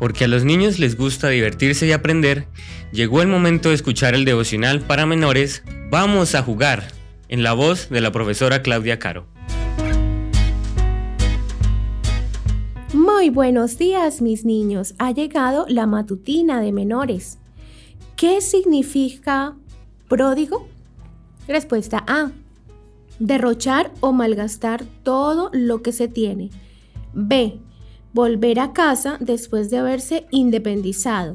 porque a los niños les gusta divertirse y aprender, llegó el momento de escuchar el devocional para menores Vamos a jugar, en la voz de la profesora Claudia Caro. Muy buenos días mis niños, ha llegado la matutina de menores. ¿Qué significa pródigo? Respuesta A. Derrochar o malgastar todo lo que se tiene. B volver a casa después de haberse independizado.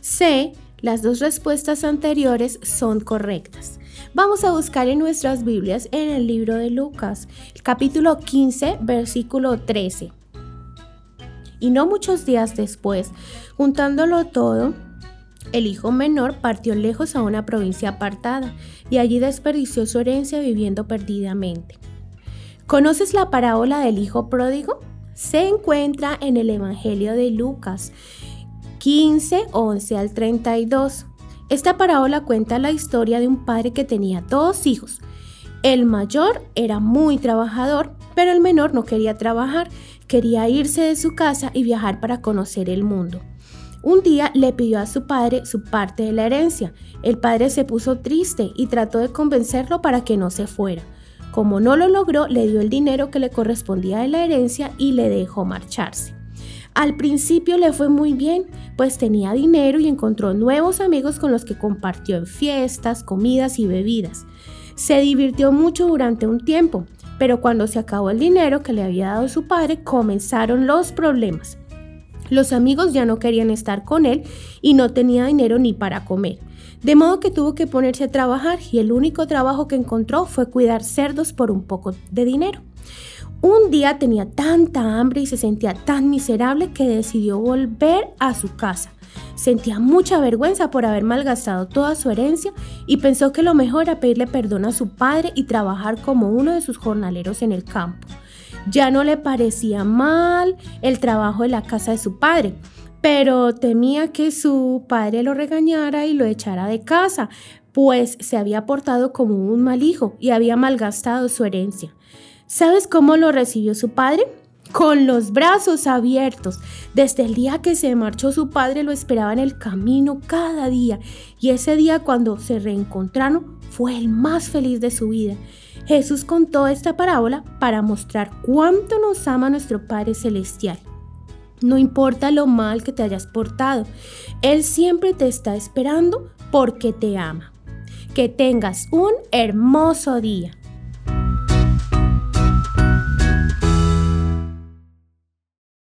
C. Las dos respuestas anteriores son correctas. Vamos a buscar en nuestras Biblias en el libro de Lucas, capítulo 15, versículo 13. Y no muchos días después, juntándolo todo, el hijo menor partió lejos a una provincia apartada y allí desperdició su herencia viviendo perdidamente. ¿Conoces la parábola del hijo pródigo? Se encuentra en el Evangelio de Lucas 15, 11 al 32. Esta parábola cuenta la historia de un padre que tenía dos hijos. El mayor era muy trabajador, pero el menor no quería trabajar, quería irse de su casa y viajar para conocer el mundo. Un día le pidió a su padre su parte de la herencia. El padre se puso triste y trató de convencerlo para que no se fuera. Como no lo logró, le dio el dinero que le correspondía de la herencia y le dejó marcharse. Al principio le fue muy bien, pues tenía dinero y encontró nuevos amigos con los que compartió en fiestas, comidas y bebidas. Se divirtió mucho durante un tiempo, pero cuando se acabó el dinero que le había dado su padre, comenzaron los problemas. Los amigos ya no querían estar con él y no tenía dinero ni para comer. De modo que tuvo que ponerse a trabajar y el único trabajo que encontró fue cuidar cerdos por un poco de dinero. Un día tenía tanta hambre y se sentía tan miserable que decidió volver a su casa. Sentía mucha vergüenza por haber malgastado toda su herencia y pensó que lo mejor era pedirle perdón a su padre y trabajar como uno de sus jornaleros en el campo. Ya no le parecía mal el trabajo de la casa de su padre, pero temía que su padre lo regañara y lo echara de casa, pues se había portado como un mal hijo y había malgastado su herencia. ¿Sabes cómo lo recibió su padre? Con los brazos abiertos. Desde el día que se marchó su padre lo esperaba en el camino cada día y ese día cuando se reencontraron fue el más feliz de su vida. Jesús contó esta parábola para mostrar cuánto nos ama nuestro Padre Celestial. No importa lo mal que te hayas portado, Él siempre te está esperando porque te ama. Que tengas un hermoso día.